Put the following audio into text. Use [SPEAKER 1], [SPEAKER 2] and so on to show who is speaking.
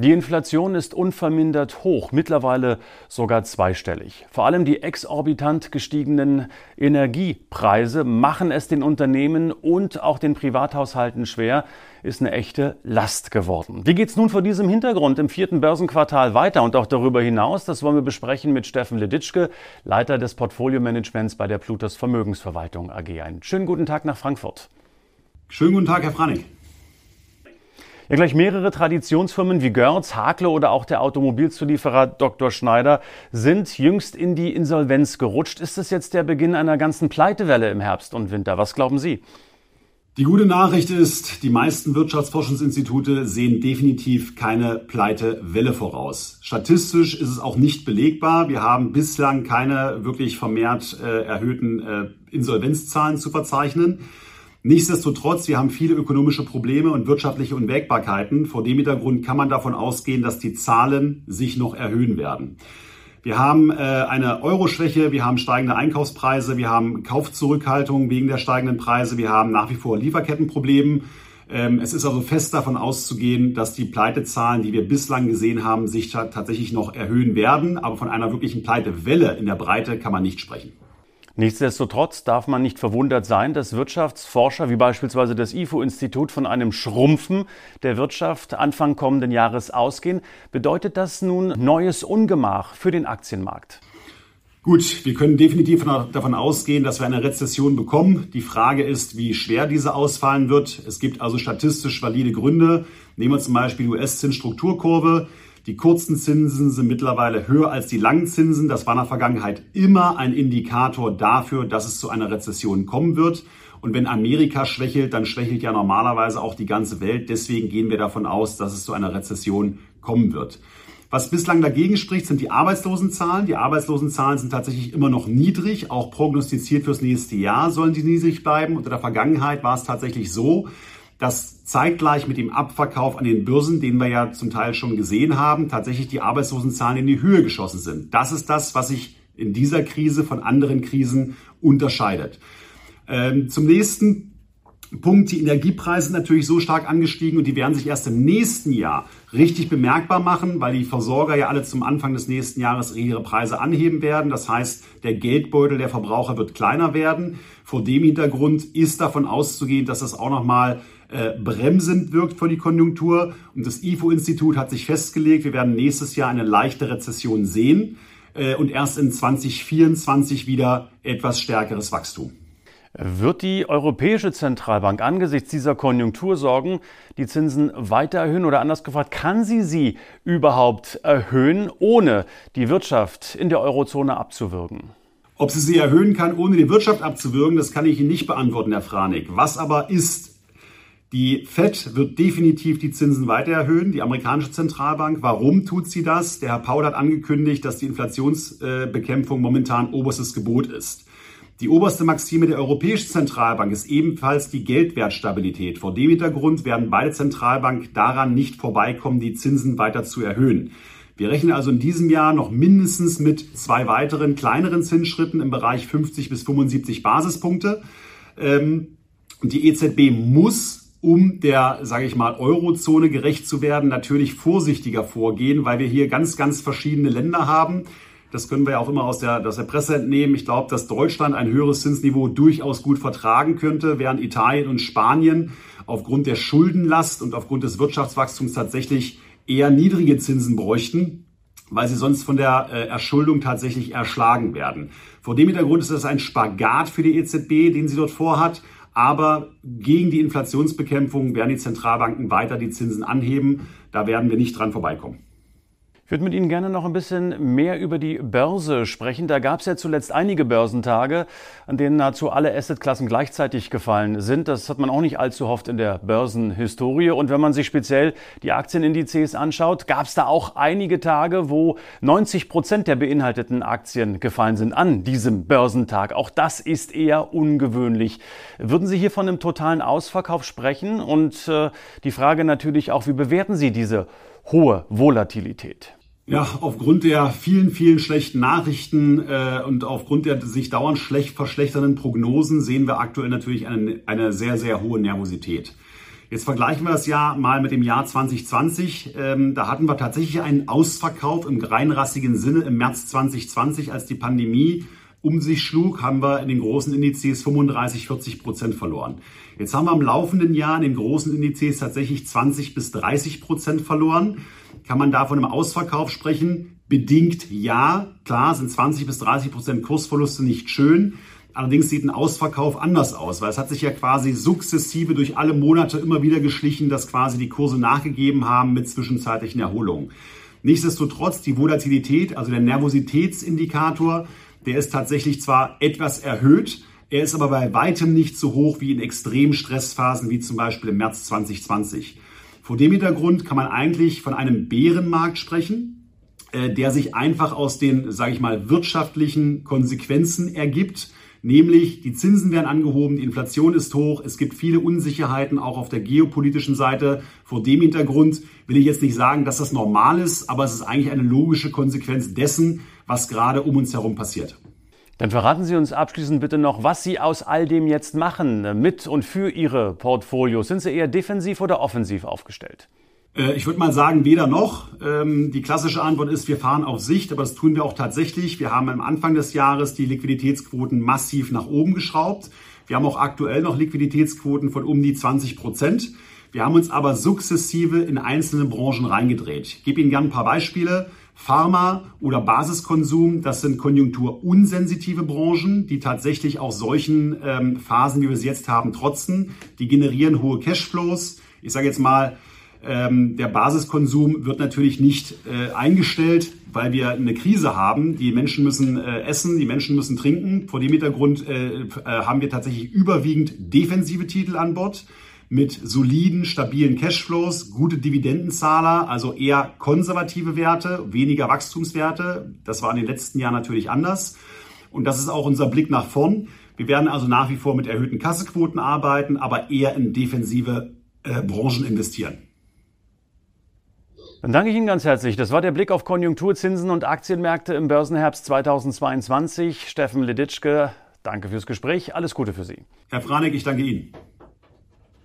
[SPEAKER 1] Die Inflation ist unvermindert hoch, mittlerweile sogar zweistellig. Vor allem die exorbitant gestiegenen Energiepreise machen es den Unternehmen und auch den Privathaushalten schwer, ist eine echte Last geworden. Wie geht es nun vor diesem Hintergrund im vierten Börsenquartal weiter und auch darüber hinaus? Das wollen wir besprechen mit Steffen Leditschke, Leiter des Portfolio-Managements bei der Plutos Vermögensverwaltung AG. Einen schönen guten Tag nach Frankfurt.
[SPEAKER 2] Schönen guten Tag, Herr Franig.
[SPEAKER 1] Ja, gleich mehrere Traditionsfirmen wie Görz, Hakle oder auch der Automobilzulieferer Dr. Schneider sind jüngst in die Insolvenz gerutscht. Ist es jetzt der Beginn einer ganzen Pleitewelle im Herbst und Winter? Was glauben Sie?
[SPEAKER 2] Die gute Nachricht ist, die meisten Wirtschaftsforschungsinstitute sehen definitiv keine Pleitewelle voraus. Statistisch ist es auch nicht belegbar. Wir haben bislang keine wirklich vermehrt äh, erhöhten äh, Insolvenzzahlen zu verzeichnen. Nichtsdestotrotz, wir haben viele ökonomische Probleme und wirtschaftliche Unwägbarkeiten. Vor dem Hintergrund kann man davon ausgehen, dass die Zahlen sich noch erhöhen werden. Wir haben äh, eine Euro-Schwäche, wir haben steigende Einkaufspreise, wir haben Kaufzurückhaltung wegen der steigenden Preise, wir haben nach wie vor Lieferkettenprobleme. Ähm, es ist also fest davon auszugehen, dass die Pleitezahlen, die wir bislang gesehen haben, sich tatsächlich noch erhöhen werden. Aber von einer wirklichen Pleitewelle in der Breite kann man nicht sprechen.
[SPEAKER 1] Nichtsdestotrotz darf man nicht verwundert sein, dass Wirtschaftsforscher wie beispielsweise das IFO-Institut von einem Schrumpfen der Wirtschaft Anfang kommenden Jahres ausgehen. Bedeutet das nun neues Ungemach für den Aktienmarkt?
[SPEAKER 2] Gut, wir können definitiv davon ausgehen, dass wir eine Rezession bekommen. Die Frage ist, wie schwer diese ausfallen wird. Es gibt also statistisch valide Gründe. Nehmen wir zum Beispiel die US-Zinsstrukturkurve. Die kurzen Zinsen sind mittlerweile höher als die langen Zinsen. Das war in der Vergangenheit immer ein Indikator dafür, dass es zu einer Rezession kommen wird. Und wenn Amerika schwächelt, dann schwächelt ja normalerweise auch die ganze Welt. Deswegen gehen wir davon aus, dass es zu einer Rezession kommen wird. Was bislang dagegen spricht, sind die Arbeitslosenzahlen. Die Arbeitslosenzahlen sind tatsächlich immer noch niedrig. Auch prognostiziert fürs nächste Jahr sollen sie niedrig bleiben. In der Vergangenheit war es tatsächlich so, dass zeitgleich mit dem Abverkauf an den Börsen, den wir ja zum Teil schon gesehen haben, tatsächlich die Arbeitslosenzahlen in die Höhe geschossen sind. Das ist das, was sich in dieser Krise von anderen Krisen unterscheidet. Ähm, zum nächsten Punkt, die Energiepreise sind natürlich so stark angestiegen und die werden sich erst im nächsten Jahr richtig bemerkbar machen, weil die Versorger ja alle zum Anfang des nächsten Jahres ihre Preise anheben werden. Das heißt, der Geldbeutel der Verbraucher wird kleiner werden. Vor dem Hintergrund ist davon auszugehen, dass das auch nochmal äh, bremsend wirkt für die Konjunktur. Und das IFO-Institut hat sich festgelegt, wir werden nächstes Jahr eine leichte Rezession sehen äh, und erst in 2024 wieder etwas stärkeres Wachstum.
[SPEAKER 1] Wird die Europäische Zentralbank angesichts dieser Konjunktursorgen die Zinsen weiter erhöhen oder anders gefragt, kann sie sie überhaupt erhöhen, ohne die Wirtschaft in der Eurozone abzuwürgen?
[SPEAKER 2] Ob sie sie erhöhen kann, ohne die Wirtschaft abzuwürgen, das kann ich Ihnen nicht beantworten, Herr Franig. Was aber ist, die Fed wird definitiv die Zinsen weiter erhöhen, die amerikanische Zentralbank. Warum tut sie das? Der Herr Paul hat angekündigt, dass die Inflationsbekämpfung momentan oberstes Gebot ist. Die oberste Maxime der Europäischen Zentralbank ist ebenfalls die Geldwertstabilität. Vor dem Hintergrund werden beide Zentralbanken daran nicht vorbeikommen, die Zinsen weiter zu erhöhen. Wir rechnen also in diesem Jahr noch mindestens mit zwei weiteren kleineren Zinsschritten im Bereich 50 bis 75 Basispunkte. Ähm, die EZB muss um der, sage ich mal, Eurozone gerecht zu werden, natürlich vorsichtiger vorgehen, weil wir hier ganz, ganz verschiedene Länder haben. Das können wir ja auch immer aus der, aus der Presse entnehmen. Ich glaube, dass Deutschland ein höheres Zinsniveau durchaus gut vertragen könnte, während Italien und Spanien aufgrund der Schuldenlast und aufgrund des Wirtschaftswachstums tatsächlich eher niedrige Zinsen bräuchten, weil sie sonst von der äh, Erschuldung tatsächlich erschlagen werden. Vor dem Hintergrund ist das ein Spagat für die EZB, den sie dort vorhat. Aber gegen die Inflationsbekämpfung werden die Zentralbanken weiter die Zinsen anheben. Da werden wir nicht dran vorbeikommen.
[SPEAKER 1] Ich würde mit Ihnen gerne noch ein bisschen mehr über die Börse sprechen. Da gab es ja zuletzt einige Börsentage, an denen nahezu alle Assetklassen gleichzeitig gefallen sind. Das hat man auch nicht allzu oft in der Börsenhistorie. Und wenn man sich speziell die Aktienindizes anschaut, gab es da auch einige Tage, wo 90 Prozent der beinhalteten Aktien gefallen sind an diesem Börsentag. Auch das ist eher ungewöhnlich. Würden Sie hier von einem totalen Ausverkauf sprechen? Und äh, die Frage natürlich auch, wie bewerten Sie diese hohe Volatilität?
[SPEAKER 2] Ja, aufgrund der vielen, vielen schlechten Nachrichten äh, und aufgrund der sich dauernd schlecht verschlechternden Prognosen sehen wir aktuell natürlich eine, eine sehr, sehr hohe Nervosität. Jetzt vergleichen wir das Jahr mal mit dem Jahr 2020. Ähm, da hatten wir tatsächlich einen Ausverkauf im reinrassigen Sinne im März 2020, als die Pandemie um sich schlug, haben wir in den großen Indizes 35, 40 Prozent verloren. Jetzt haben wir im laufenden Jahr in den großen Indizes tatsächlich 20 bis 30 Prozent verloren. Kann man da von einem Ausverkauf sprechen? Bedingt ja. Klar sind 20 bis 30 Prozent Kursverluste nicht schön. Allerdings sieht ein Ausverkauf anders aus, weil es hat sich ja quasi sukzessive durch alle Monate immer wieder geschlichen, dass quasi die Kurse nachgegeben haben mit zwischenzeitlichen Erholungen. Nichtsdestotrotz die Volatilität, also der Nervositätsindikator, der ist tatsächlich zwar etwas erhöht, er ist aber bei weitem nicht so hoch wie in extremen Stressphasen wie zum Beispiel im März 2020. Vor dem Hintergrund kann man eigentlich von einem Bärenmarkt sprechen, äh, der sich einfach aus den, sage ich mal, wirtschaftlichen Konsequenzen ergibt Nämlich die Zinsen werden angehoben, die Inflation ist hoch, es gibt viele Unsicherheiten auch auf der geopolitischen Seite. Vor dem Hintergrund will ich jetzt nicht sagen, dass das normal ist, aber es ist eigentlich eine logische Konsequenz dessen, was gerade um uns herum passiert.
[SPEAKER 1] Dann verraten Sie uns abschließend bitte noch, was Sie aus all dem jetzt machen, mit und für Ihre Portfolios. Sind Sie eher defensiv oder offensiv aufgestellt?
[SPEAKER 2] Äh, ich würde mal sagen, weder noch. Ähm, die klassische Antwort ist, wir fahren auf Sicht, aber das tun wir auch tatsächlich. Wir haben am Anfang des Jahres die Liquiditätsquoten massiv nach oben geschraubt. Wir haben auch aktuell noch Liquiditätsquoten von um die 20 Prozent. Wir haben uns aber sukzessive in einzelne Branchen reingedreht. Ich gebe Ihnen gerne ein paar Beispiele. Pharma oder Basiskonsum, das sind konjunkturunsensitive Branchen, die tatsächlich auch solchen ähm, Phasen, wie wir sie jetzt haben, trotzen. Die generieren hohe Cashflows. Ich sage jetzt mal, ähm, der Basiskonsum wird natürlich nicht äh, eingestellt, weil wir eine Krise haben. Die Menschen müssen äh, essen, die Menschen müssen trinken. Vor dem Hintergrund äh, äh, haben wir tatsächlich überwiegend defensive Titel an Bord mit soliden, stabilen Cashflows, gute Dividendenzahler, also eher konservative Werte, weniger Wachstumswerte. Das war in den letzten Jahren natürlich anders. Und das ist auch unser Blick nach vorn. Wir werden also nach wie vor mit erhöhten Kassequoten arbeiten, aber eher in defensive äh, Branchen investieren.
[SPEAKER 1] Dann danke ich Ihnen ganz herzlich. Das war der Blick auf Konjunkturzinsen und Aktienmärkte im Börsenherbst 2022. Steffen Leditschke, danke fürs Gespräch. Alles Gute für Sie.
[SPEAKER 2] Herr Franek, ich danke Ihnen.